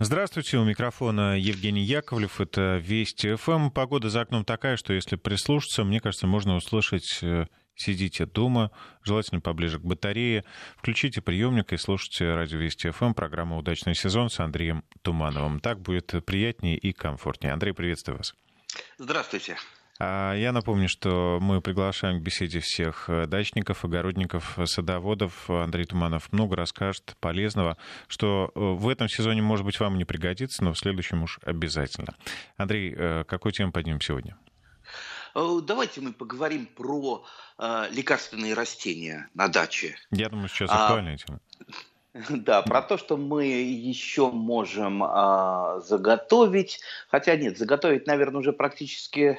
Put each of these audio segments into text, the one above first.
Здравствуйте, у микрофона Евгений Яковлев, это Вести ФМ. Погода за окном такая, что если прислушаться, мне кажется, можно услышать э, сидите дома, желательно поближе к батарее, включите приемник и слушайте радио Вести ФМ, программа «Удачный сезон» с Андреем Тумановым. Так будет приятнее и комфортнее. Андрей, приветствую вас. Здравствуйте. А, я напомню, что мы приглашаем к беседе всех э, дачников, огородников, садоводов. Андрей Туманов много расскажет полезного, что э, в этом сезоне, может быть, вам не пригодится, но в следующем уж обязательно. Андрей, э, какую тему поднимем сегодня? Давайте мы поговорим про э, лекарственные растения на даче. Я думаю, сейчас а, актуальная а, тема. Да, про то, что мы еще можем а, заготовить. Хотя нет, заготовить, наверное, уже практически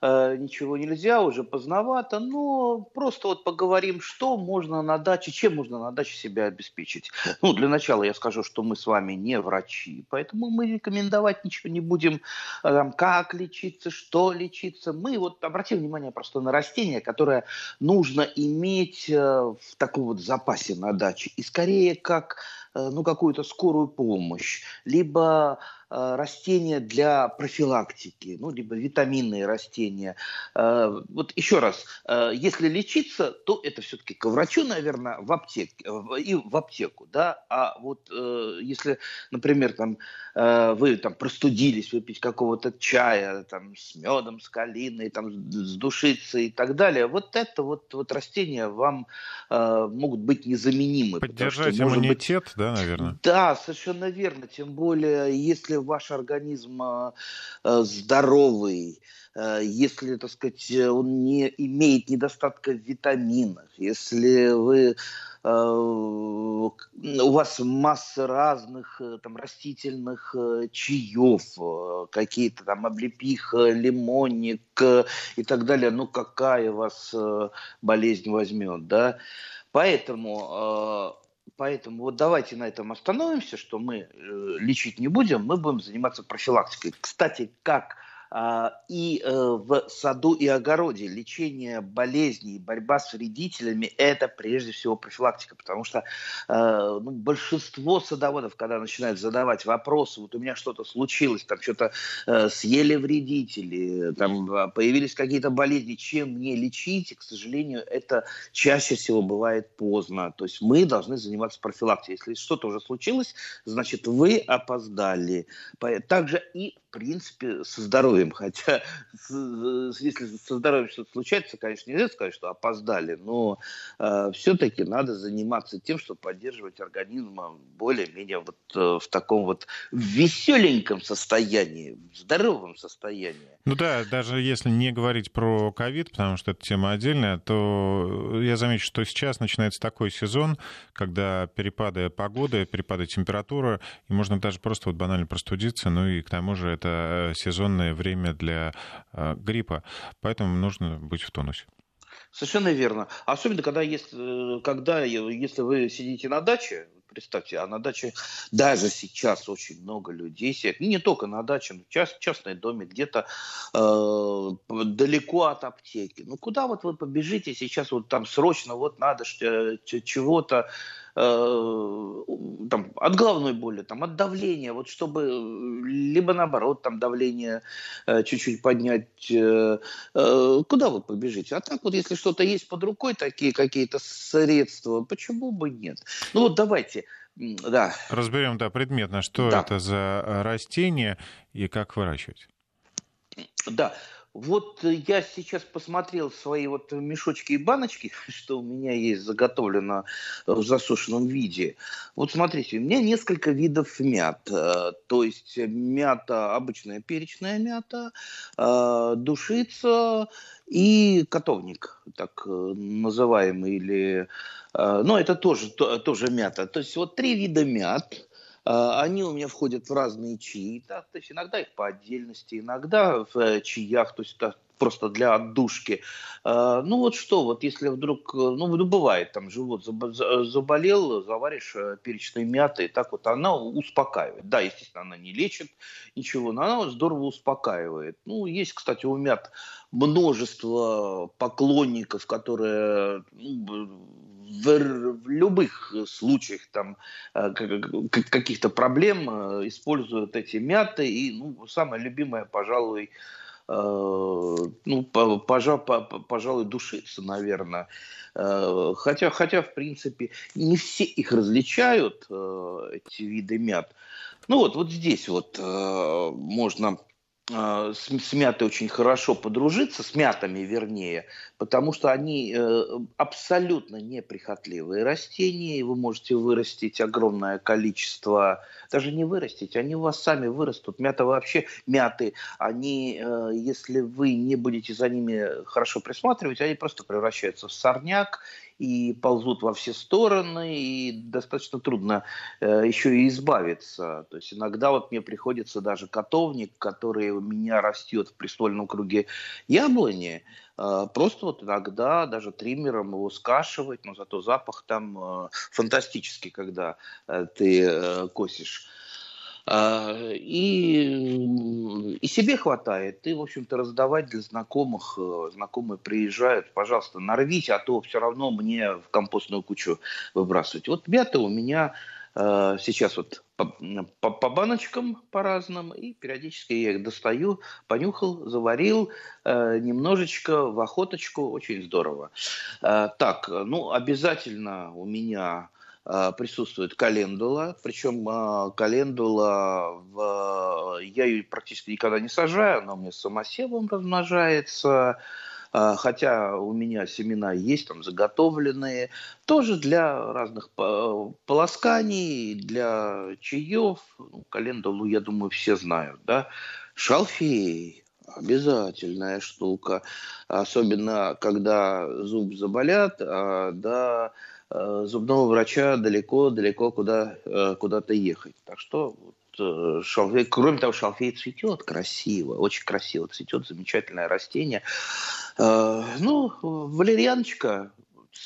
Э, ничего нельзя, уже поздновато, но просто вот поговорим, что можно на даче, чем можно на даче себя обеспечить. Ну, для начала я скажу, что мы с вами не врачи, поэтому мы рекомендовать ничего не будем, э, там, как лечиться, что лечиться. Мы вот обратим внимание просто на растения, которое нужно иметь э, в таком вот запасе на даче. И скорее как ну, какую-то скорую помощь, либо растения для профилактики, ну, либо витаминные растения. Э, вот еще раз, э, если лечиться, то это все-таки к врачу, наверное, в аптеке, и в аптеку, да, а вот если, например, там, вы там простудились, выпить какого-то чая, там, с медом, с калиной, там, с душицей и так далее, вот это вот, вот растения вам могут быть незаменимы. Поддержать что, иммунитет, быть... да, наверное? Да, совершенно верно, тем более, если ваш организм э, э, здоровый, э, если, так сказать, он не имеет недостатка в витаминах, если вы у вас масса разных там растительных чаев, какие-то там облепиха, лимонник и так далее, ну какая вас болезнь возьмет, да? Поэтому Поэтому вот давайте на этом остановимся, что мы э, лечить не будем, мы будем заниматься профилактикой. Кстати, как и э, в саду и огороде. Лечение болезней, борьба с вредителями – это прежде всего профилактика, потому что э, ну, большинство садоводов, когда начинают задавать вопросы, вот у меня что-то случилось, там что-то э, съели вредители, там а, появились какие-то болезни, чем мне лечить, и, к сожалению, это чаще всего бывает поздно. То есть мы должны заниматься профилактикой. Если что-то уже случилось, значит, вы опоздали. Также и в принципе, со здоровьем. Хотя, если со здоровьем что-то случается, конечно, нельзя сказать, что опоздали, но э, все-таки надо заниматься тем, чтобы поддерживать организм более-менее вот э, в таком вот веселеньком состоянии, в здоровом состоянии. Ну да, даже если не говорить про ковид, потому что это тема отдельная, то я замечу, что сейчас начинается такой сезон, когда перепады погоды, перепады температуры, и можно даже просто вот банально простудиться, ну и к тому же это сезонное время для э, гриппа, поэтому нужно быть в тонусе. Совершенно верно. Особенно, когда, есть, э, когда если вы сидите на даче, представьте, а на даче даже сейчас очень много людей сидят, не только на даче, но част, частном доме, где-то э, далеко от аптеки. Ну куда вот вы побежите сейчас, вот там срочно, вот надо чего-то, Э, там, от головной боли, там, от давления, вот чтобы либо наоборот там давление э, чуть-чуть поднять, э, э, куда вы побежите? А так вот, если что-то есть под рукой, такие какие-то средства, почему бы нет? Ну вот давайте, да. Разберем, да, предметно, что да. это за растение и как выращивать. Да, вот я сейчас посмотрел свои вот мешочки и баночки, что у меня есть заготовлено в засушенном виде. Вот смотрите, у меня несколько видов мят. Э, то есть мята, обычная перечная мята, э, душица и котовник, так э, называемый, или... Ну, это тоже, тоже мята. То есть вот три вида мят они у меня входят в разные чаи, да, то есть иногда их по отдельности, иногда в э, чаях, то есть просто для отдушки. А, ну вот что, вот если вдруг, э, ну, ну бывает, там живот заболел, заваришь э, перечной мяты, так вот она успокаивает. Да, естественно, она не лечит ничего, но она здорово успокаивает. Ну, есть, кстати, у мят множество поклонников, которые ну, в, в любых случаях там каких-то проблем используют эти мяты. И ну, самое любимое, пожалуй, ну, пожалуй, пожалуй, душиться, наверное. Хотя, хотя, в принципе, не все их различают, эти виды мят. Ну вот, вот здесь вот можно с, с мятой очень хорошо подружиться, с мятами вернее, потому что они э, абсолютно неприхотливые растения, и вы можете вырастить огромное количество, даже не вырастить, они у вас сами вырастут. Мята вообще, мяты, они, э, если вы не будете за ними хорошо присматривать, они просто превращаются в сорняк, и ползут во все стороны, и достаточно трудно э, еще и избавиться. То есть иногда вот мне приходится даже котовник, который у меня растет в престольном круге яблони, просто вот иногда даже триммером его скашивать, но зато запах там э, фантастический, когда э, ты э, косишь. А, и, и себе хватает, и, в общем-то, раздавать для знакомых. Э, знакомые приезжают, пожалуйста, нарвите, а то все равно мне в компостную кучу выбрасывать. Вот мята у меня сейчас вот по, по, по баночкам по разным, и периодически я их достаю, понюхал, заварил э, немножечко в охоточку, очень здорово. Так, ну, обязательно у меня а, присутствует календула, причем а, календула, в, я ее практически никогда не сажаю, она у меня самосевом размножается, хотя у меня семена есть там заготовленные, тоже для разных полосканий, для чаев, ну, календулу, я думаю, все знают, да, шалфей, обязательная штука, особенно когда зуб заболят, да, Э, зубного врача далеко-далеко куда, э, куда-то ехать. Так что вот, э, шалфей, кроме того, шалфей цветет красиво, очень красиво цветет, замечательное растение. Ну, валерьяночка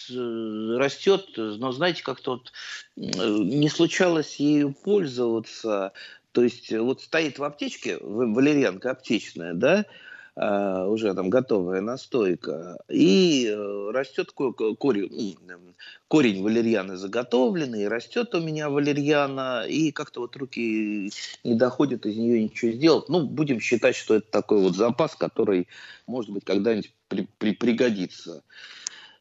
растет, но знаете, как-то вот не случалось ею пользоваться. То есть вот стоит в аптечке, валерьянка аптечная, да, уже там готовая настойка, и э, растет корень, корень валерьяны заготовленный, растет у меня валерьяна, и как-то вот руки не доходят из нее ничего сделать. Ну, будем считать, что это такой вот запас, который, может быть, когда-нибудь при, при, пригодится.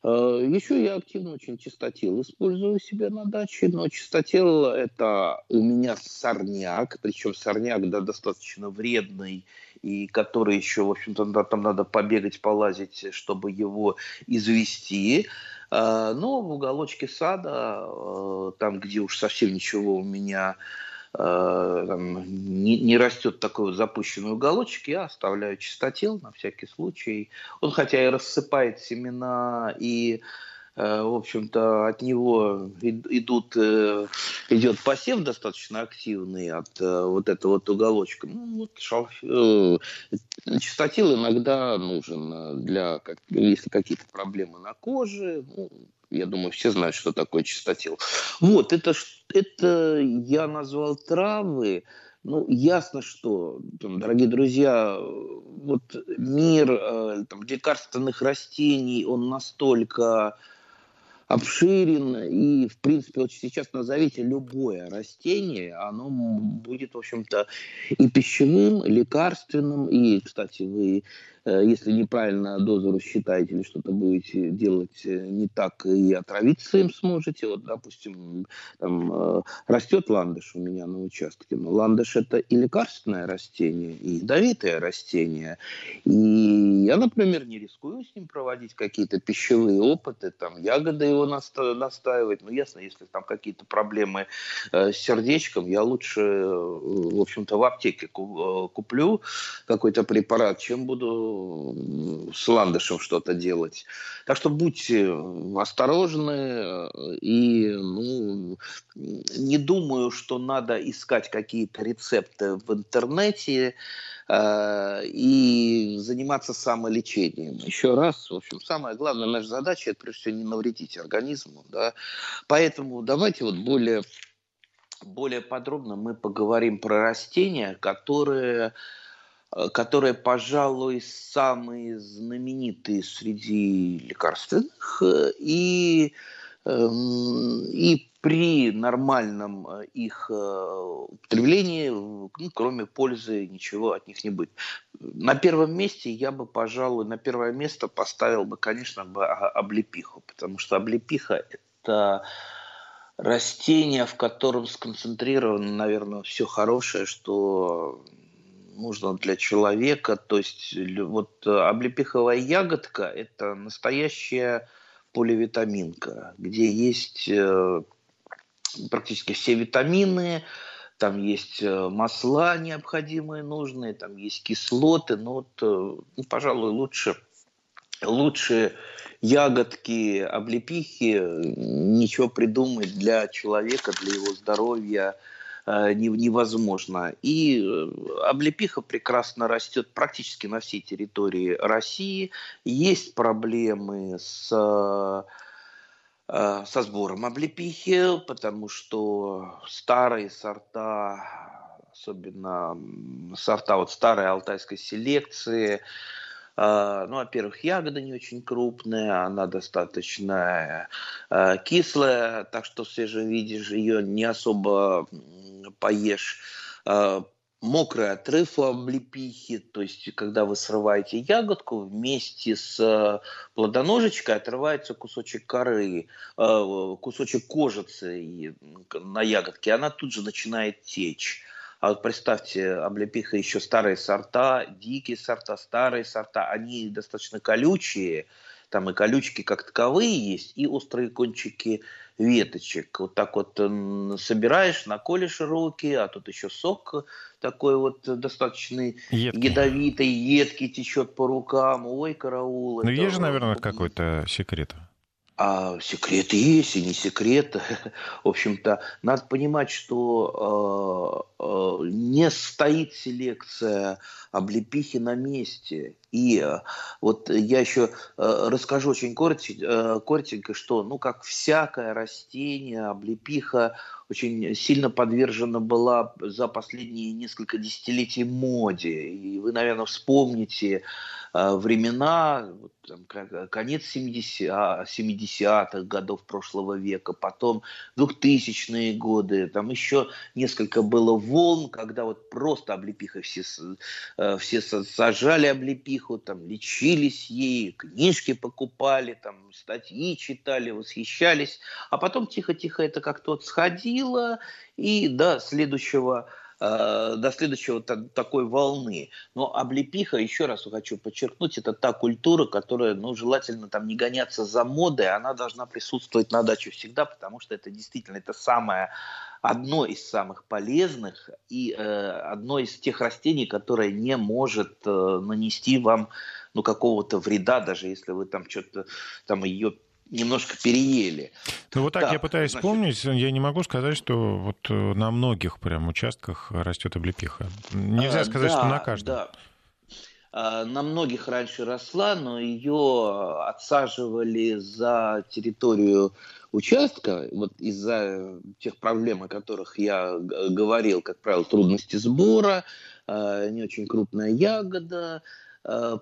А, Еще я активно очень чистотел использую себе на даче, но чистотел это у меня сорняк, причем сорняк да, достаточно вредный и который еще, в общем-то, там надо побегать, полазить, чтобы его извести. А, но в уголочке сада, э, там, где уж совсем ничего у меня э, там, не, не растет такой вот запущенный уголочек, я оставляю чистотел на всякий случай. Он хотя и рассыпает семена и Э, в общем-то, от него идут, э, идет посев достаточно активный от э, вот этого вот уголочка. Ну, вот шалф... Чистотил иногда нужен для, если какие-то проблемы на коже, ну, я думаю, все знают, что такое чистотил. Вот, это, это я назвал травы, ну, ясно, что, там, дорогие друзья, вот мир э, там, лекарственных растений, он настолько обширен, и, в принципе, вот сейчас назовите любое растение, оно будет, в общем-то, и пищевым, и лекарственным, и, кстати, вы если неправильно дозу рассчитаете или что-то будете делать э, не так, и отравиться им сможете. Вот, допустим, там, э, растет ландыш у меня на участке. Но ландыш это и лекарственное растение, и ядовитое растение. И я, например, не рискую с ним проводить какие-то пищевые опыты, там, ягоды его наста- настаивать. Ну, ясно, если там какие-то проблемы с сердечком, я лучше, в общем-то, в аптеке куплю какой-то препарат, чем буду с ландышем что-то делать. Так что будьте осторожны э, и ну, не думаю, что надо искать какие-то рецепты в интернете э, и заниматься самолечением. Еще раз, в общем, самая главная наша задача это прежде всего не навредить организму, да. Поэтому давайте вот более более подробно мы поговорим про растения, которые Э, которые, пожалуй, самые знаменитые среди лекарственных э, и Эм, и при нормальном э, их э, употреблении, ну, кроме пользы, ничего от них не будет. На первом месте я бы, пожалуй, на первое место поставил бы, конечно, бы облепиху, потому что облепиха – это растение, в котором сконцентрировано, наверное, все хорошее, что нужно для человека. То есть вот облепиховая ягодка – это настоящая поливитаминка, где есть э, практически все витамины, там есть э, масла необходимые, нужные, там есть кислоты, но вот, э, ну, пожалуй, лучше, лучше ягодки, облепихи, ничего придумать для человека, для его здоровья э, невозможно. И облепиха прекрасно растет практически на всей территории России. Есть проблемы с Э, со сбором облепихи, потому что старые сорта, особенно сорта вот старой алтайской селекции, э, ну, во-первых, ягода не очень крупная, она достаточно э, кислая, так что в свежем виде ее не особо поешь. Мокрый отрыв у облепихи, то есть когда вы срываете ягодку, вместе с э, плодоножечкой отрывается кусочек коры, э, кусочек кожицы на ягодке, она тут же начинает течь. А вот представьте, облепиха еще старые сорта, дикие сорта, старые сорта, они достаточно колючие, там и колючки как таковые есть, и острые кончики веточек. Вот так вот собираешь, наколешь руки, а тут еще сок такой вот достаточно едкий. ядовитый, едкий течет по рукам. Ой, караул. Ну, есть же, наверное, какой-то секрет. А секрет есть и не секрет. В общем-то, надо понимать, что э, э, не стоит селекция облепихи на месте. И э, вот я еще э, расскажу очень коротенько, э, коротенько, что, ну, как всякое растение, облепиха очень сильно подвержена была за последние несколько десятилетий моде. И вы, наверное, вспомните, времена, вот, там, конец 70-х 70 годов прошлого века, потом 2000-е годы, там еще несколько было волн, когда вот просто облепиха все, все сажали облепиху, там лечились ей, книжки покупали, там статьи читали, восхищались, а потом тихо-тихо это как-то вот сходило, и до следующего Э, до следующего такой волны. Но облепиха, еще раз хочу подчеркнуть, это та культура, которая, ну, желательно там не гоняться за модой, она должна присутствовать на даче всегда, потому что это действительно это самое одно из самых полезных и э, одно из тех растений, которое не может э, нанести вам ну какого-то вреда, даже если вы там что-то там ее немножко переели. Ну вот так да, я пытаюсь значит... вспомнить, я не могу сказать, что вот э, на многих прям участках растет облепиха. Нельзя а, сказать, да, что на каждом. Да. А, на многих раньше росла, но ее отсаживали за территорию участка, вот из-за тех проблем, о которых я говорил, как правило, трудности сбора, а, не очень крупная ягода,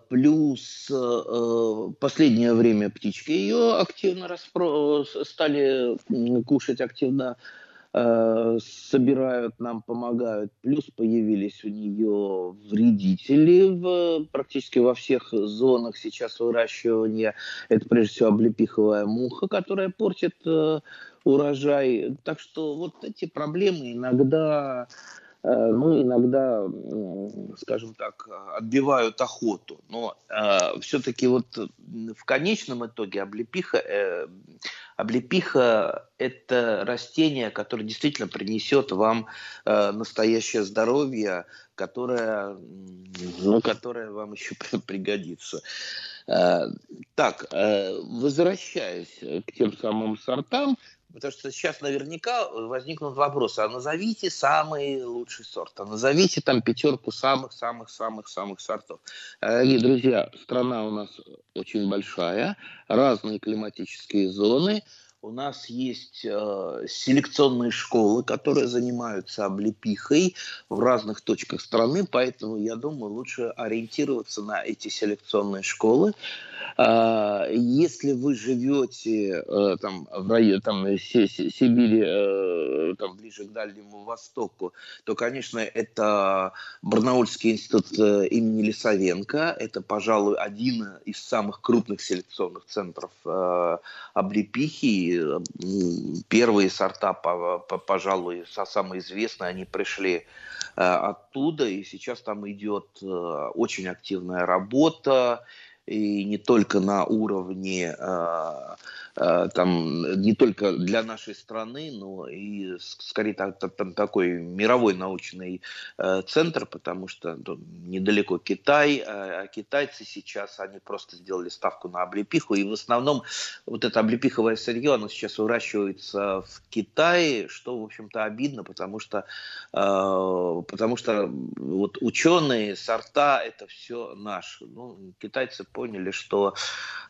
плюс э, последнее время птички ее активно распро... стали кушать активно, э, собирают, нам помогают. Плюс появились у нее вредители в, практически во всех зонах сейчас выращивания. Это прежде всего облепиховая муха, которая портит урожай. Так что вот эти проблемы иногда Э, ну, иногда, скажем так, отбивают охоту. Но э, все-таки вот в конечном итоге облепиха, э, облепиха – это растение, которое действительно принесет вам э, настоящее здоровье, которое, ну, которое вам еще пригодится. Э, так, э, возвращаясь к тем самым сортам, Потому что сейчас наверняка возникнут вопросы, а назовите самый лучший сорт, а назовите там пятерку самых-самых-самых-самых сортов. Дорогие друзья, страна у нас очень большая, разные климатические зоны, у нас есть э, селекционные школы, которые занимаются облепихой в разных точках страны, поэтому я думаю, лучше ориентироваться на эти селекционные школы. А, если вы живете э, там, в районе там, Сибири, э, там, ближе к Дальнему Востоку, то, конечно, это Барнаульский институт э, имени Лисовенко. Это, пожалуй, один из самых крупных селекционных центров облепихи. Первые сорта, пожалуй, самые известные, они пришли оттуда, и сейчас там идет очень активная работа и не только на уровне а, Э, там не только для нашей страны, но и скорее там, там такой мировой научный э, центр, потому что недалеко Китай, а, а китайцы сейчас, они просто сделали ставку на облепиху, и в основном вот это облепиховое сырье, оно сейчас выращивается в Китае, что, в общем-то, обидно, потому что, э, потому что вот ученые, сорта, это все наше. Ну, китайцы поняли, что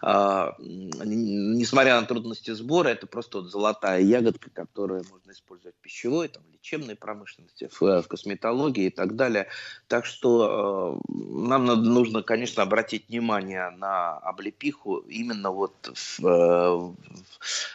несмотря на трудности сбора, это просто вот золотая ягодка, которую можно использовать в пищевой, там, лечебной промышленности, в, в косметологии и так далее. Так что э, нам надо, нужно, конечно, обратить внимание на облепиху именно вот в, э, в,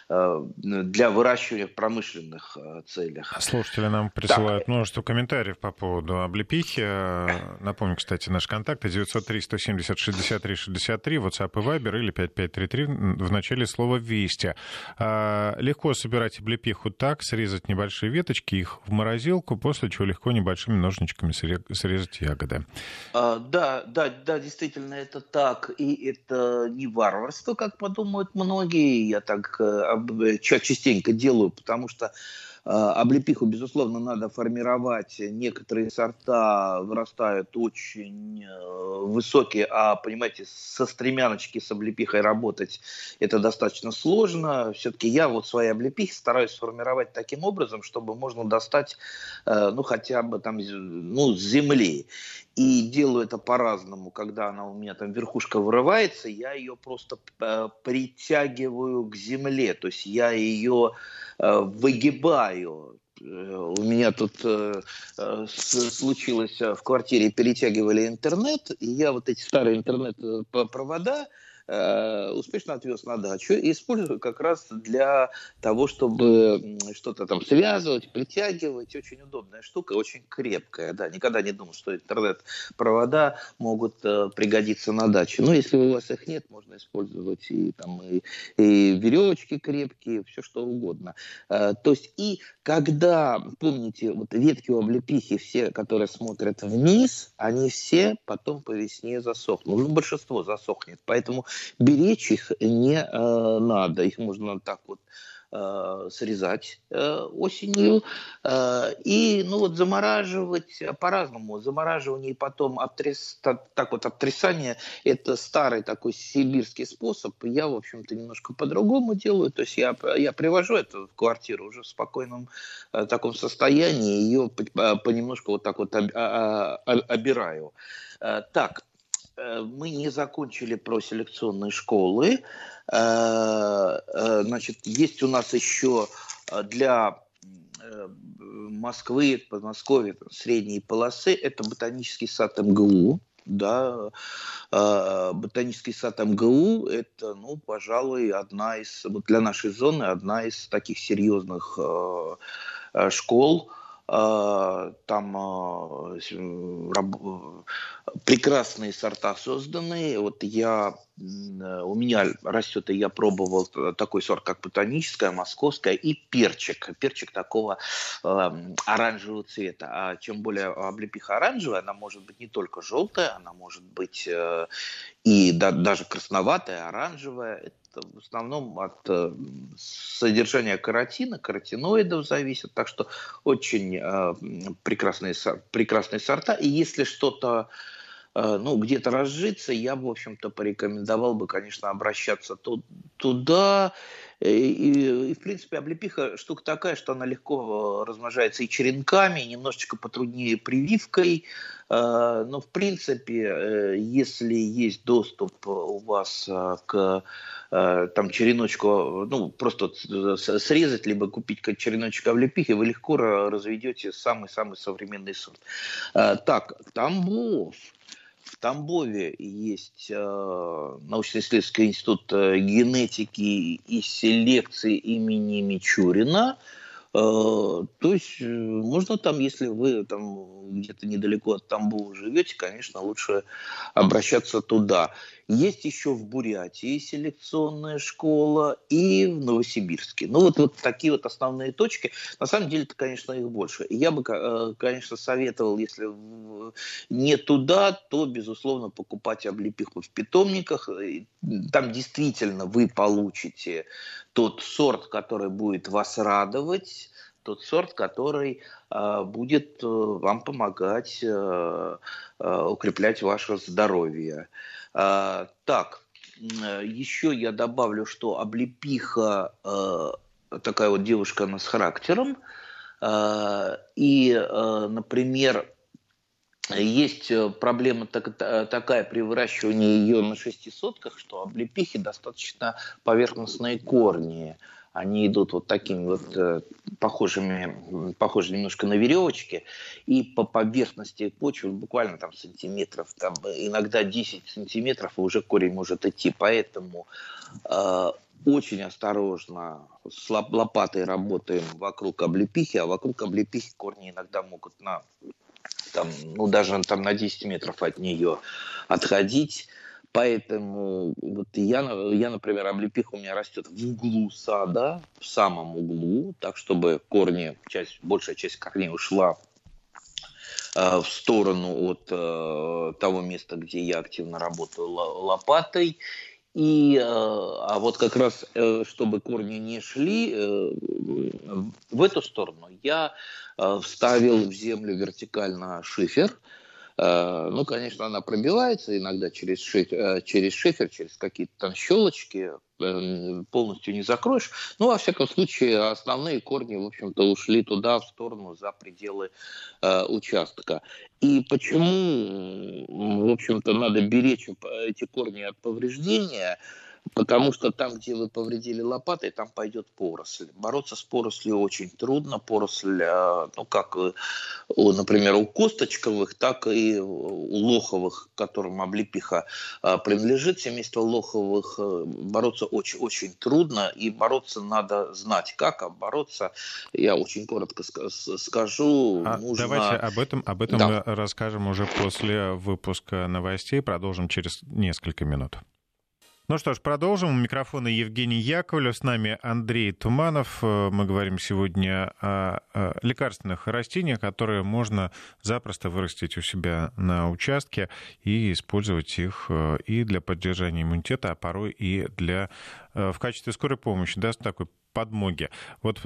э, для выращивания в промышленных э, целях. Слушатели нам присылают так. множество комментариев по поводу облепихи. Напомню, кстати, наш контакт 903 170 63 63, WhatsApp и Viber или 5533 в начале слова «Вести». А, легко собирать облепиху так, срезать небольшие веточки, их в морозилку, после чего легко небольшими ножничками срезать ягоды. А, да, да, да, действительно это так. И это не варварство, как подумают многие. Я так э, частенько делаю, потому что Э, облепиху, безусловно, надо формировать. Некоторые сорта вырастают очень э, высокие, а, понимаете, со стремяночки с облепихой работать это достаточно сложно. Все-таки я вот свои облепихи стараюсь сформировать таким образом, чтобы можно достать, э, ну, хотя бы там, ну, с земли. И делаю это по-разному. Когда она у меня там верхушка вырывается, я ее просто притягиваю к земле. То есть я ее Э, выгибаю. Э, у меня тут э, случилось в квартире, перетягивали интернет, и я вот эти старые интернет-провода Э, успешно отвез на дачу и использую как раз для того, чтобы что-то там связывать, притягивать. Очень удобная штука, очень крепкая. Да, никогда не думал, что интернет-провода могут э, пригодиться на даче. Но если у вас их нет, можно использовать и, там, и, и веревочки крепкие, все что угодно. Э, то есть и когда, помните, вот ветки у облепихи, все, которые смотрят вниз, они все потом по весне засохнут. Ну, большинство засохнет. Поэтому беречь их не э, надо. Их можно так вот э, срезать э, осенью э, и ну вот замораживать по-разному. Замораживание и потом обтряс, так, так вот обтрясание это старый такой сибирский способ. Я в общем-то немножко по-другому делаю. То есть я я привожу это в квартиру уже в спокойном э, таком состоянии ее понемножку вот так вот об, а, а, обираю. Э, так Э, мы не закончили проселекционные школы. Э, э, значит, есть у нас еще для Москвы, Подмосковья, средней полосы, это ботанический сад МГУ, да, ботанический сад МГУ это, ну, пожалуй, одна из, вот для нашей зоны, одна из таких серьезных школ, там а, прекрасные сорта созданы. Вот я, у меня растет, и я пробовал такой сорт, как ботаническая, московская, и перчик. Перчик такого э, оранжевого цвета. А чем более облепиха оранжевая, она может быть не только желтая, она может быть э, и да, даже красноватая, оранжевая в основном от э, содержания каротина, каротиноидов зависит, так что очень э, прекрасные, прекрасные сорта. И если что-то э, ну, где-то разжиться, я в общем-то, порекомендовал бы, конечно, обращаться туда. И, и, и, в принципе, облепиха штука такая, что она легко размножается и черенками, и немножечко потруднее прививкой. Но, в принципе, если есть доступ у вас к Э, там череночку, ну, просто срезать, либо купить как череночек облепихи, вы легко разведете самый-самый современный сорт. Э, так, Тамбов. В Тамбове есть э, научно-исследовательский институт э, генетики и селекции имени Мичурина. Э, то есть э, можно там, если вы там где-то недалеко от Тамбова живете, конечно, лучше обращаться туда. Есть еще в Бурятии селекционная школа и в Новосибирске. Ну, вот, вот такие вот основные точки. На самом деле, это, конечно, их больше. Я бы, э, конечно, советовал, если не туда, то, безусловно, покупать облепиху в питомниках. Там действительно вы получите тот сорт, который будет вас радовать, тот сорт, который э, будет э, вам помогать э, э, укреплять ваше здоровье. Э, так, еще я добавлю, что облепиха э, такая вот девушка, она с характером. Э, и, э, например, есть проблема так, такая при выращивании ее на шестисотках, что облепихи достаточно поверхностные корни они идут вот такими вот э, похожими, похожи немножко на веревочки, и по поверхности почвы буквально там сантиметров, там иногда 10 сантиметров, и уже корень может идти. Поэтому э, очень осторожно с лопатой работаем вокруг облепихи, а вокруг облепихи корни иногда могут на там, ну, даже там на 10 метров от нее отходить. Поэтому вот я, я, например, облепиха у меня растет в углу сада, в самом углу, так чтобы корни, часть, большая часть корней ушла э, в сторону от э, того места, где я активно работаю лопатой. И, э, а вот как раз, э, чтобы корни не шли э, в эту сторону, я вставил в землю вертикально шифер, ну, конечно, она пробивается иногда через, шифер, э, через шифер, через какие-то там щелочки, э, полностью не закроешь. Ну, во всяком случае, основные корни, в общем-то, ушли туда, в сторону, за пределы э, участка. И почему, в общем-то, надо беречь эти корни от повреждения – Потому что там, где вы повредили лопатой, там пойдет поросль. Бороться с порослью очень трудно. Поросль, э, ну как, например, у косточковых, так и у лоховых, которым облепиха э, принадлежит, семейство лоховых, э, бороться очень-очень трудно. И бороться надо знать, как, а бороться, я очень коротко скажу, а нужно... Давайте об этом, об этом да. расскажем уже после выпуска новостей. Продолжим через несколько минут. Ну что ж, продолжим. У микрофона Евгений Яковлев, с нами Андрей Туманов. Э, мы говорим сегодня о лекарственных растениях, которые можно запросто вырастить у себя на участке и использовать их э, и для поддержания иммунитета, а порой и для, э, в качестве скорой помощи, да, такой подмоги. Вот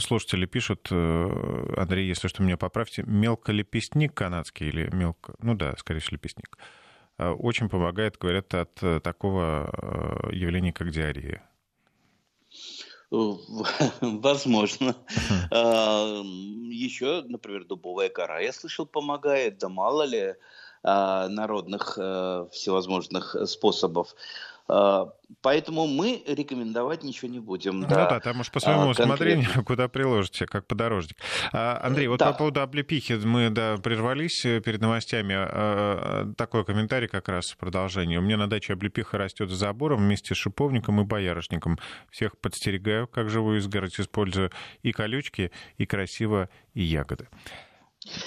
слушатели пишут, Андрей, если что, меня поправьте, мелколепестник канадский или мелко... Ну да, скорее всего, лепестник. Очень помогает, говорят, от э, такого э, явления, как диарея. Возможно. А, Еще, например, дубовая кора, я слышал, помогает, да мало ли а, народных всевозможных способов. А, поэтому мы рекомендовать ничего не будем. Ну да, да там уж по своему а, усмотрению, куда приложите, как подорожник. А, Андрей, вот да. по поводу облепихи мы да, прервались э, перед новостями. Такой комментарий как раз в продолжении. У меня на даче облепиха растет за забором вместе с шиповником и боярышником. Всех подстерегаю, как живую изгородь использую и колючки, и красиво, и ягоды.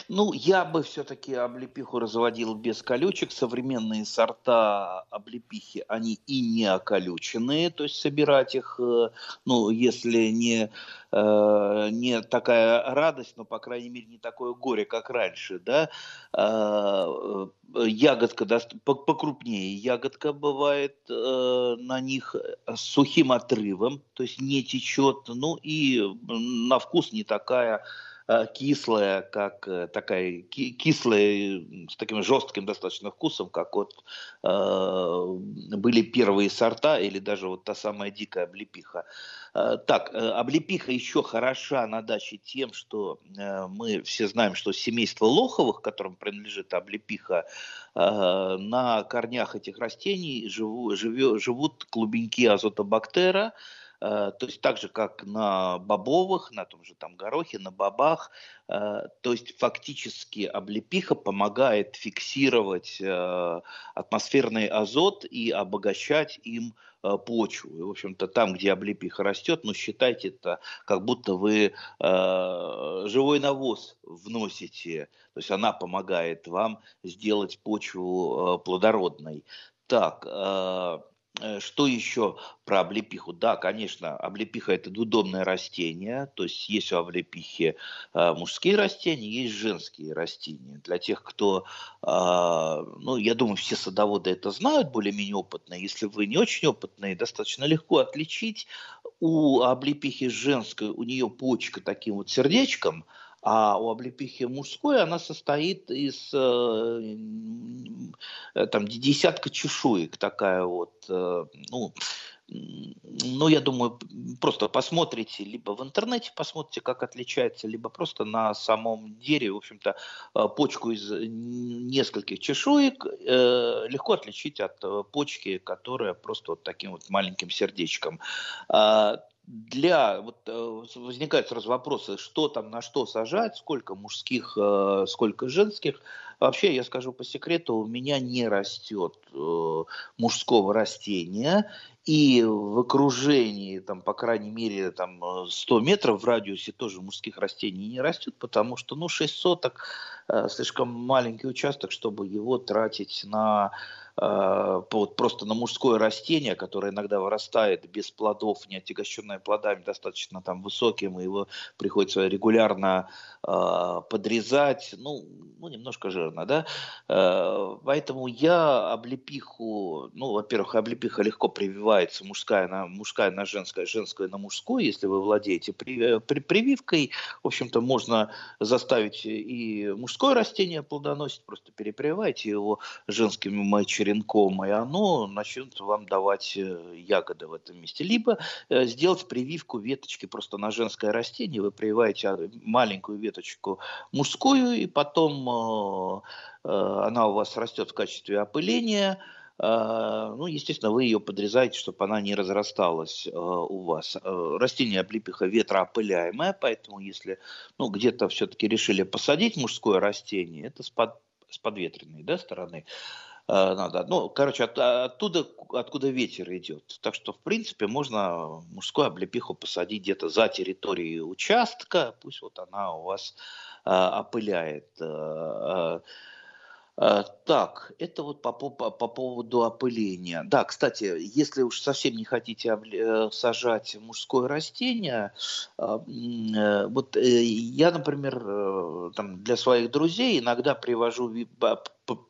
Ну, я бы все-таки облепиху разводил без колючек. Современные сорта облепихи, они и не околюченные, то есть собирать их, э, ну, если не, э, не такая радость, но, по крайней мере, не такое горе, как раньше, да, э, ягодка покрупнее ягодка бывает на них с сухим отрывом, то есть не течет, ну и на вкус не такая кислая, как э, такая кислая, с таким жестким достаточно вкусом, как вот э, были первые сорта или даже вот та самая дикая облепиха. Э, так, облепиха еще хороша на даче тем, что э, мы все знаем, что семейство лоховых, которым принадлежит облепиха, э, на корнях этих растений живут клубеньки азотобактера, то есть так же, как на бобовых, на том же там горохе, на бобах, то есть фактически облепиха помогает фиксировать атмосферный азот и обогащать им Э, почву. И, в общем-то, там, где облепиха растет, ну, считайте это, как будто вы э, живой навоз вносите. То есть она помогает вам сделать почву э, плодородной. Так, э, Э, что еще про облепиху? Да, конечно, облепиха это двудомное растение, то есть есть у облепихи э, мужские растения, есть женские растения. Для тех, кто, э, ну, я думаю, все садоводы это знают, более-менее опытные. Если вы не очень опытные, достаточно легко отличить. У облепихи женской, у нее почка таким вот сердечком, а у облепихи мужской она состоит из э, там, десятка чешуек, такая вот, э, ну, ну, я думаю, просто посмотрите, либо в интернете посмотрите, как отличается, либо просто на самом дереве, в общем-то, э, почку из нескольких чешуек легко отличить от почки, которая просто вот таким вот маленьким сердечком. А, для вот э, возникают сразу вопросы, что там на что сажать, сколько мужских, э, сколько женских. Вообще, я скажу по секрету, у меня не растет э, мужского растения, и в окружении, там, по крайней мере, там, 100 метров в радиусе тоже мужских растений не растет, потому что, ну, 6 соток слишком маленький участок, чтобы его тратить на вот просто на мужское растение, которое иногда вырастает без плодов, не отягощенное плодами, достаточно там высоким, и его приходится регулярно э, подрезать, ну, ну, немножко жирно, да, э, поэтому я облепиху, ну, во-первых, облепиха легко прививается мужская на, мужская на женское, женское на мужское, если вы владеете при, при, прививкой, в общем-то, можно заставить и мужское растение плодоносить, просто перепрививайте его женскими мочерами, черенком, и оно начнет вам давать э, ягоды в этом месте. Либо э, сделать прививку веточки просто на женское растение. Вы прививаете маленькую веточку мужскую, и потом э, она у вас растет в качестве опыления, ну, естественно, вы ее подрезаете, чтобы она не разрасталась у вас. Растение облепиха ветроопыляемое, поэтому если ну, где-то все-таки решили посадить мужское растение, это с, под, с подветренной да, стороны, надо. Ну, короче, от, оттуда, откуда ветер идет. Так что, в принципе, можно мужскую облепиху посадить где-то за территорией участка, пусть вот она у вас а, опыляет. А, а, так, это вот по, по, по поводу опыления. Да, кстати, если уж совсем не хотите сажать мужское растение, вот я, например, там для своих друзей иногда привожу по,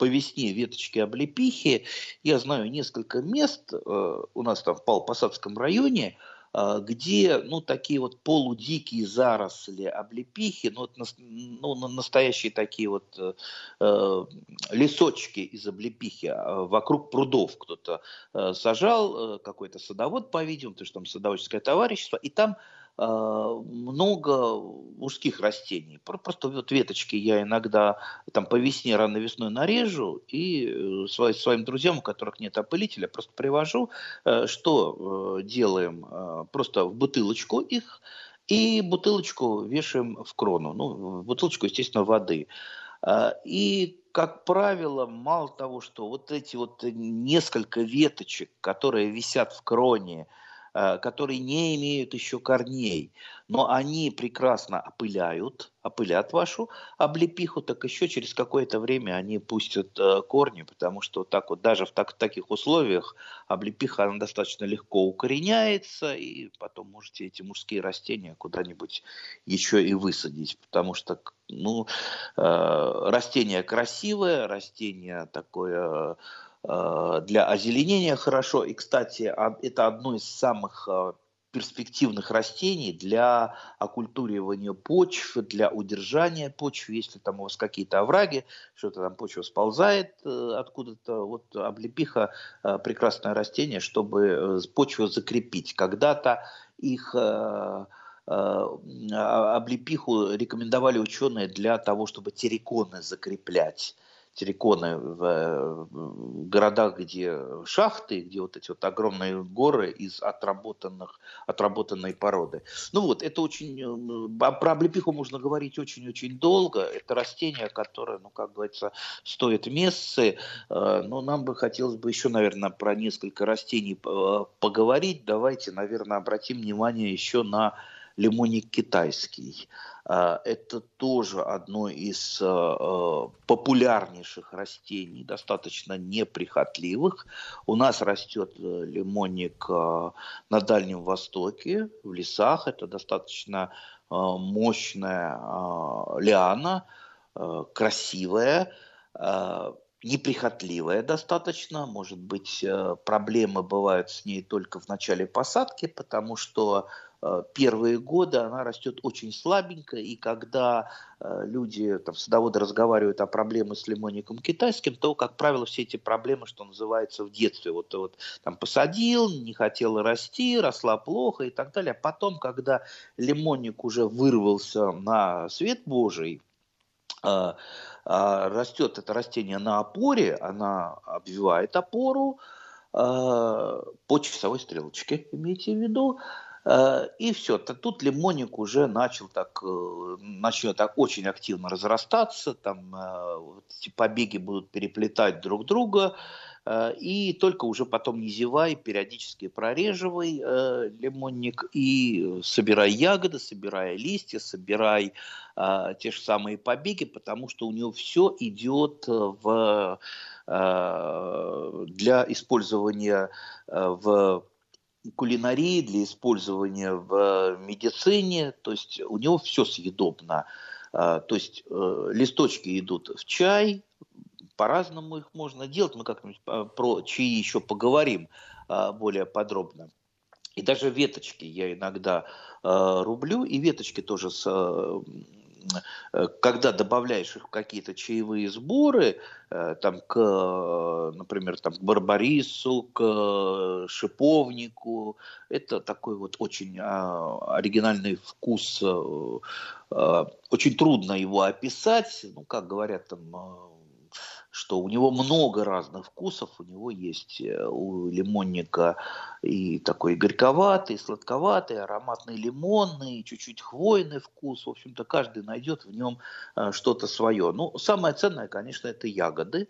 весне веточки облепихи. Я знаю несколько мест э, у нас там в Павлопосадском районе, э, где, ну, такие вот полудикие заросли облепихи, ну, ну настоящие такие вот э, э, лесочки из облепихи а вокруг прудов кто-то э, сажал, э, какой-то садовод, по-видимому, потому что там садоводческое товарищество, и там Э, много мужских растений. Просто вот веточки я иногда там по весне, рано весной нарежу и э, своим друзьям, у которых нет опылителя, просто привожу. Э, что делаем? Просто в бутылочку их и бутылочку вешаем в крону. Ну, бутылочку, естественно, воды. И, как правило, мало того, что вот эти вот несколько веточек, которые висят в кроне, Э, которые не имеют еще корней, но они прекрасно опыляют, опылят вашу облепиху, так еще через какое-то время они пустят э, корни, потому что так вот даже в, так, таких условиях облепиха она достаточно легко укореняется, и потом можете эти мужские растения куда-нибудь еще и высадить, потому что ну, э, растение красивое, растение такое Э, для озеленения хорошо. И, кстати, это одно из самых э, перспективных растений для оккультуривания почв, для удержания почв, если там у вас какие-то овраги, что-то там почва сползает э, откуда-то, вот облепиха прекрасное растение, чтобы почву закрепить. Когда-то их облепиху рекомендовали ученые для того, чтобы терриконы закреплять терриконы в, городах, где шахты, где вот эти вот огромные горы из отработанных, отработанной породы. Ну вот, это очень... Э, про облепиху можно говорить очень-очень долго. Это растение, которое, ну, как говорится, стоит мессы. Э, но нам бы хотелось бы еще, наверное, про несколько растений э, поговорить. Давайте, наверное, обратим внимание еще на лимонник китайский. А, это тоже одно из а, а, популярнейших растений, достаточно неприхотливых. У нас растет э, лимонник на Дальнем Востоке, в лесах. Это достаточно мощная лиана, красивая, неприхотливая достаточно. Может быть, э, проблемы бывают с ней только в начале посадки, потому что первые годы она растет очень слабенько, и когда э, люди, там, садоводы разговаривают о проблемах с лимонником китайским, то, как правило, все эти проблемы, что называется, в детстве. Вот, вот там посадил, не хотел расти, росла плохо и так далее. А потом, когда лимонник уже вырвался на свет Божий, э, растет это растение на опоре, она обвивает опору по часовой стрелочке, имейте в виду, Э, и все. Тут лимонник уже начал так, э, начнет так очень активно разрастаться, там э, эти побеги будут переплетать друг друга, и только уже потом не зевай, периодически прореживай лимонник и собирай ягоды, собирай листья, собирай те же самые побеги, потому что у него все идет в, для использования в кулинарии, для использования в медицине, то есть у него все съедобно. А, то есть э, листочки идут в чай, по-разному их можно делать, мы как-нибудь про чаи еще поговорим а, более подробно. И даже веточки я иногда э, рублю, и веточки тоже с Э, когда добавляешь их в какие-то чаевые сборы, э, там к, например, там, к барбарису, к шиповнику, это такой вот очень а, оригинальный вкус, э, очень трудно его описать, ну, как говорят там что у него много разных вкусов, у него есть э, у лимонника и такой горьковатый, сладковатый, ароматный лимонный, чуть-чуть хвойный вкус, в общем-то каждый найдет в нем э, что-то свое. Ну, самое ценное, конечно, это ягоды,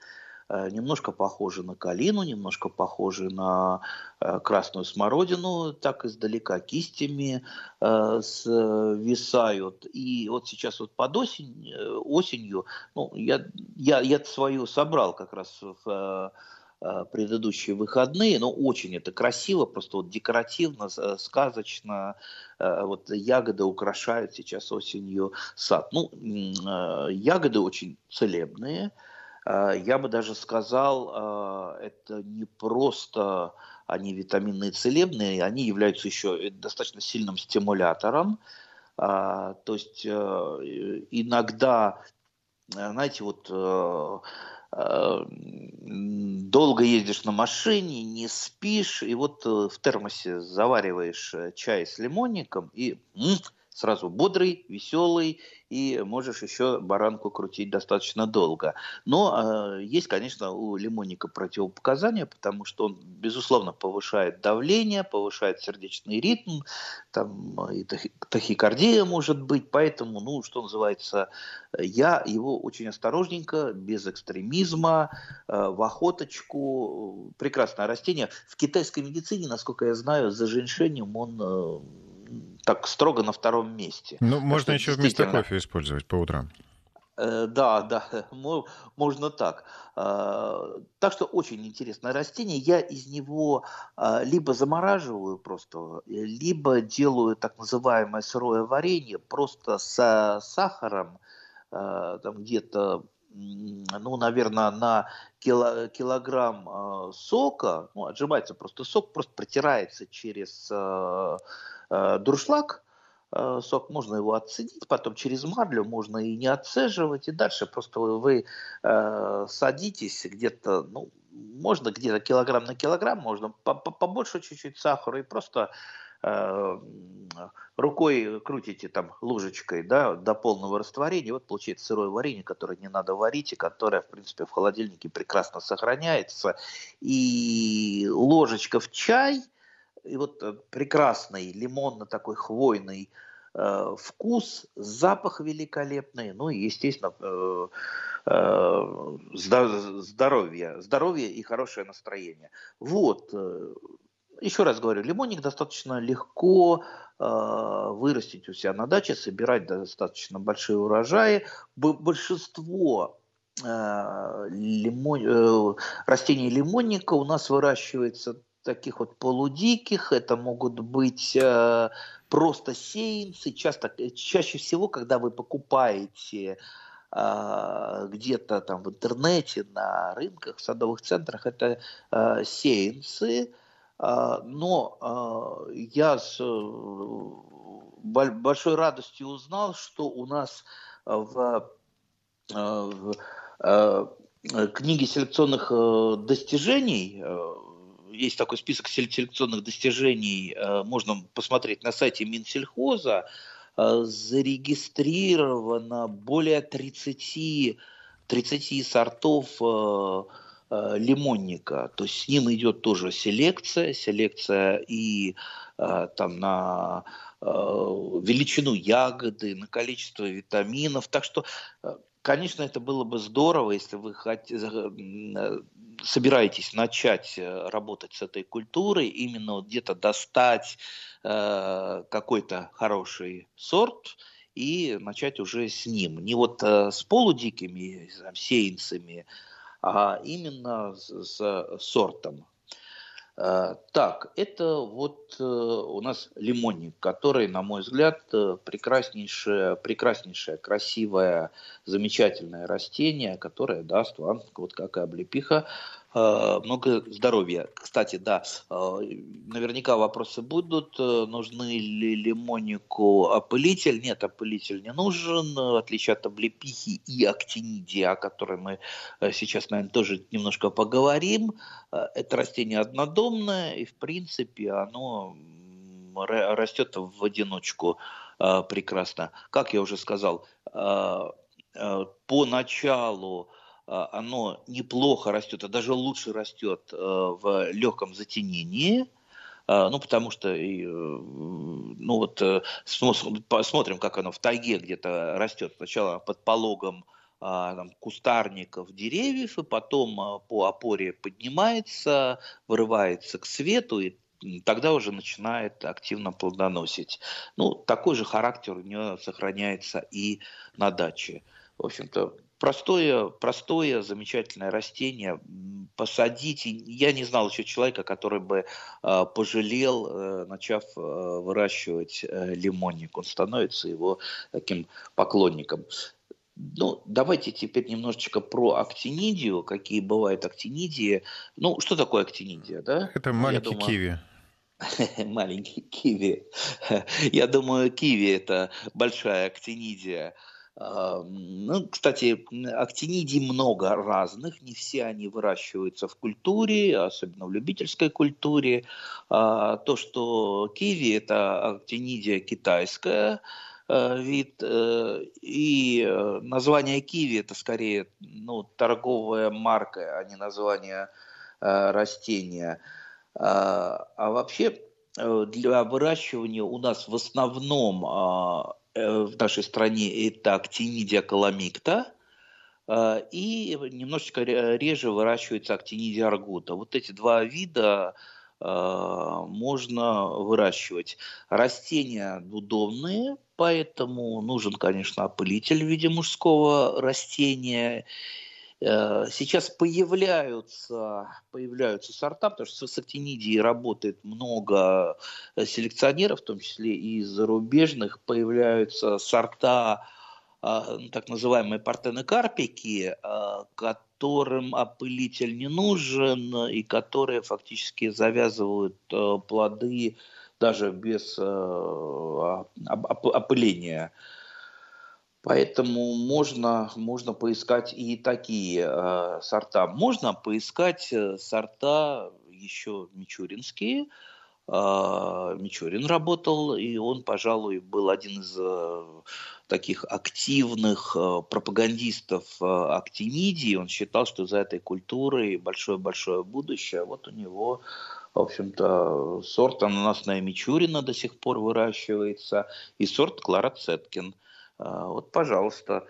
немножко похожи на калину, немножко похожи на э, красную смородину, так издалека кистями э, свисают. И вот сейчас вот под осень, осенью, ну, я, я, я свою собрал как раз в предыдущие выходные, но очень это красиво, просто вот декоративно, сказочно, вот ягоды украшают сейчас осенью сад. Ну, ягоды очень целебные, Э, я бы даже сказал, э, это не просто они витаминные целебные, они являются еще достаточно сильным стимулятором. Э, то есть иногда, знаете, вот долго ездишь на машине, не спишь, и вот в термосе завариваешь чай с лимонником, и сразу бодрый, веселый, и можешь еще баранку крутить достаточно долго. Но э, есть, конечно, у лимонника противопоказания, потому что он, безусловно, повышает давление, повышает сердечный ритм, там и тахикардия может быть, поэтому, ну, что называется, я его очень осторожненько, без экстремизма, э, в охоточку, прекрасное растение. В китайской медицине, насколько я знаю, за женьшенем он э, так строго на втором месте. Ну, можно еще вместо кофе использовать по утрам. Э, да, да, можно так. Э, так что очень интересное растение. Я из него э, либо замораживаю просто, либо делаю так называемое сырое варенье просто с сахаром, там где-то ну, наверное, на кило, килограмм сока, ну, отжимается просто сок, просто протирается через дуршлаг, Э, сок, можно его отцедить, потом через марлю можно и не отцеживать, и дальше просто вы э, садитесь где-то, ну, можно где-то килограмм на килограмм, можно побольше чуть-чуть сахара, и просто рукой крутите там ложечкой, да, до полного растворения, вот получается сырое варенье, которое не надо варить, и которое, в принципе, в холодильнике прекрасно сохраняется. И ложечка в чай, и вот э, прекрасный лимонно такой хвойный э, вкус, запах великолепный, ну и, естественно, э, э, здоровье, здоровье и хорошее настроение. Вот, э, еще раз говорю, лимонник достаточно легко э, вырастить у себя на даче, собирать достаточно большие урожаи. Большинство э, лимон, э, растений лимонника у нас выращивается таких вот полудиких, это могут быть э, просто сеянцы. Часто, чаще всего, когда вы покупаете э, где-то там в интернете, на рынках, в садовых центрах, это э, сеянцы, а, но а, я с э, большой радостью узнал, что у нас в, а, в книге селекционных э, достижений э, есть такой список селекционных достижений, можно посмотреть на сайте Минсельхоза, зарегистрировано более 30, 30 сортов Э, лимонника. То есть с ним идет тоже селекция, селекция и э, там на э, величину ягоды, на количество витаминов. Так что, конечно, это было бы здорово, если вы хотите, собираетесь начать работать с этой культурой, именно где-то достать какой-то хороший сорт, и начать уже с ним. Не вот с полудикими сеянцами, а именно с сортом. Э, так, это вот э, у нас лимонник, который, на мой взгляд, э, прекраснейшее, прекраснейшее, красивое, замечательное растение, которое даст вам, вот как и облепиха, много здоровья. Кстати, да, э, наверняка вопросы будут. Э, нужны ли лимоннику опылитель? Нет, опылитель не нужен, в отличие от облепихи и актинидии, о которой мы сейчас, наверное, тоже немножко поговорим. Это растение однодомное, и, в принципе, оно растет в одиночку прекрасно. Как я уже сказал, по началу оно неплохо растет, а даже лучше растет э, в легком затенении, а, ну, потому что, э, ну, вот э, посмотрим, как оно в тайге где-то растет. Сначала под пологом а, там, кустарников, деревьев, и потом по опоре поднимается, вырывается к свету, и тогда уже начинает активно плодоносить. Ну, такой же характер у нее сохраняется и на даче. В общем-то, простое, простое, замечательное растение. Посадите. Я не знал еще человека, который бы э, пожалел, э, начав э, выращивать э, лимонник. Он становится его таким поклонником. Ну, давайте теперь немножечко про актинидию, какие бывают актинидии. Ну, что такое актинидия, да? Это маленький думаю... киви. маленький киви. Я думаю, киви это большая актинидия. Ну, кстати, актинидий много разных, не все они выращиваются в культуре, особенно в любительской культуре. А, то, что киви – это актинидия китайская, э, вид, э, и э, название киви – это скорее ну, торговая марка, а не название растения. А, а вообще для выращивания у нас в основном а, в нашей стране это актинидия каламикта, э, и немножечко реже выращивается актинидия аргута. Вот эти два вида э, можно выращивать. Растения удобные, поэтому нужен, конечно, опылитель в виде мужского растения. Э, сейчас появляются, появляются сорта, потому что с актинидией работает много э, селекционеров, в том числе и зарубежных. Появляются сорта, а, ну, так называемые партенокарпики, которым опылитель не нужен и которые фактически завязывают э, плоды даже без опыления. Поэтому можно, можно поискать и такие э, сорта. Можно поискать э, сорта еще мичуринские, Мичурин работал, и он, пожалуй, был один из таких активных пропагандистов актинидии. Он считал, что за этой культурой большое-большое будущее. Вот у него в общем-то, сорт ананасная Мичурина до сих пор выращивается, и сорт Клара Цеткин. Вот, пожалуйста.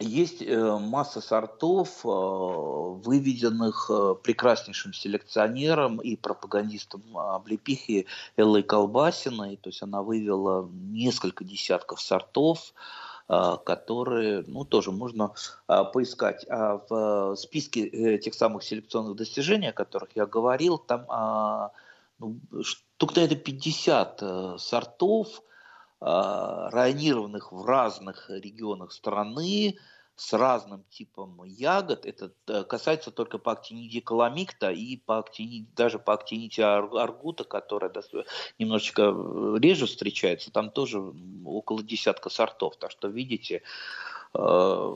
Есть э, масса сортов, э, выведенных э, прекраснейшим селекционером и пропагандистом облепихи Эллой Колбасиной. То есть она вывела несколько десятков сортов, которые, ну, тоже можно поискать. А в списке тех самых селекционных достижений, о которых я говорил, там ну, штук на это 50 сортов, районированных в разных регионах страны, с разным типом ягод. Это э, касается только по актиниде каламикта и по актиниде, даже по актиниде аргута, которая немножечко э, реже встречается. Там тоже около десятка сортов. Так что, видите, э,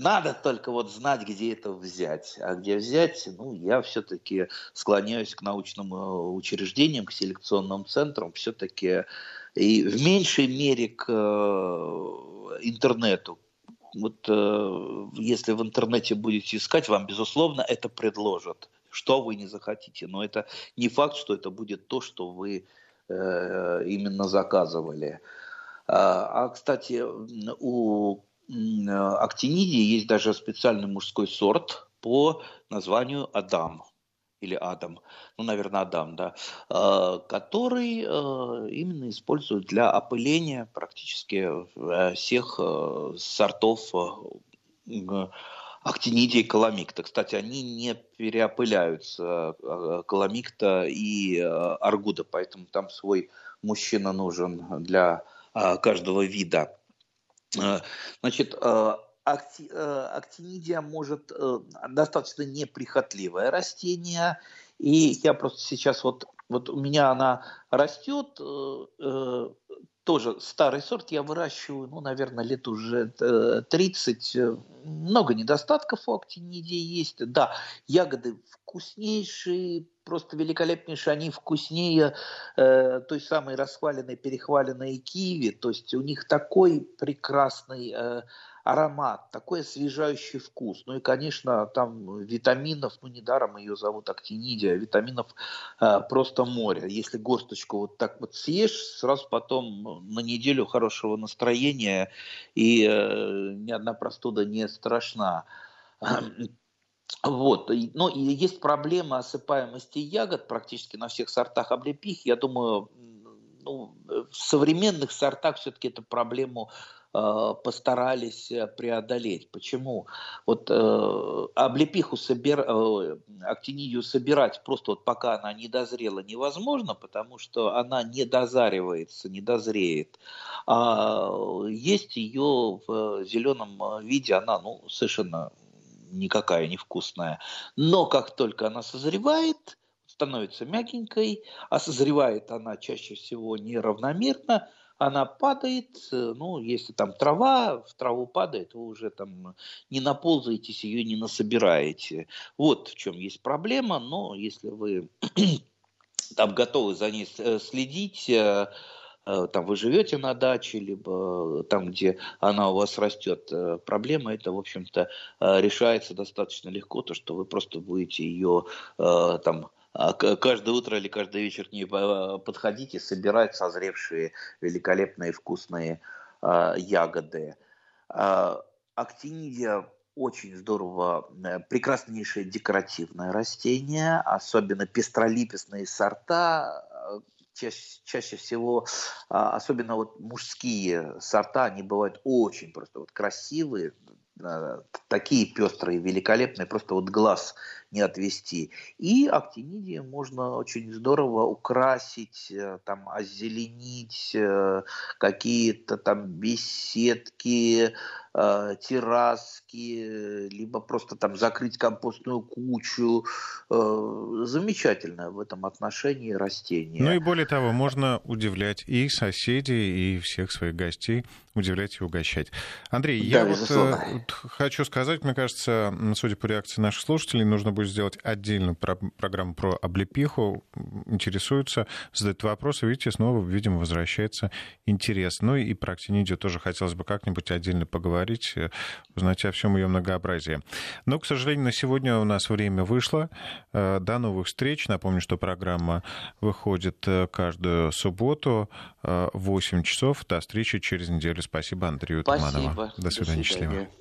надо только вот знать, где это взять. А где взять, ну, я все-таки склоняюсь к научным учреждениям, к селекционным центрам. Все-таки и в меньшей мере к э, интернету. Вот э, если в интернете будете искать, вам, безусловно, это предложат, что вы не захотите. Но это не факт, что это будет то, что вы э, именно заказывали. А, а кстати, у актинидии есть даже специальный мужской сорт по названию Адам или Адам, ну, наверное, Адам, да, э, который э, именно используют для опыления практически э, всех сортов актинидии и каламикта. Кстати, они не переопыляются, каламикта и аргуда, поэтому там свой мужчина нужен для каждого вида. Значит, акти, э, актинидия может э, достаточно неприхотливое растение, и я просто сейчас вот, вот у меня она растет, э, тоже старый сорт я выращиваю, ну, наверное, лет уже 30. Много недостатков у актинидии есть. Да, ягоды вкуснейшие, просто великолепнейшие, они вкуснее э, той самой расхваленной, перехваленной киви. То есть у них такой прекрасный э, аромат, такой освежающий вкус. Ну и, конечно, там витаминов, ну недаром ее зовут актинидия, витаминов э, просто море. Если горсточку вот так вот съешь, сразу потом на неделю хорошего настроения и э, ни одна простуда не страшна. Вот. Но и есть проблема осыпаемости ягод практически на всех сортах облепих. Я думаю, ну, в современных сортах все-таки эту проблему постарались э, преодолеть. Почему? Вот э, облепиху собир... э, актинидию собирать просто вот пока она не дозрела невозможно, потому что она не дозаривается, не дозреет. А есть ее в зеленом виде, она ну, совершенно никакая невкусная. Но как только она созревает, становится мягенькой, а созревает она чаще всего неравномерно, она падает, э, ну, если там трава, в траву падает, вы уже там не наползаетесь, ее не насобираете. Вот в чем есть проблема, но если вы там готовы за ней э, следить, э, там вы живете на даче, либо там, где она у вас растет, проблема это, в общем-то, решается достаточно легко, то, что вы просто будете ее там каждое утро или каждый вечер к ней подходите, собирать созревшие великолепные вкусные а, ягоды. А, актинидия очень здорово, э, прекраснейшее декоративное растение, особенно пестролипесные сорта, чаще, чаще всего, особенно вот мужские сорта, они бывают очень просто вот красивые, такие пестрые, великолепные, просто вот глаз не отвести. И актинидием можно очень здорово украсить, э, там, озеленить э, какие-то там беседки, э, терраски, либо просто там закрыть компостную кучу. Замечательное в этом отношении растение. Ну и более того, можно удивлять и соседей, и всех своих гостей, удивлять и угощать. Андрей, да, я вот, вот хочу сказать, мне кажется, судя по реакции наших слушателей, нужно будет будет сделать отдельную про- программу про облепиху. Интересуются, задают вопросы. Видите, снова, видимо, возвращается интерес. Ну и про актинидию тоже хотелось бы как-нибудь отдельно поговорить, э, узнать о всем ее многообразии. Но, к сожалению, на сегодня у нас время вышло. Э, до новых встреч. Напомню, что программа выходит э, каждую субботу в 8 часов. До встречи через неделю. Спасибо, Андрею Спасибо. Туманову. До свидания, До свидания. счастливо.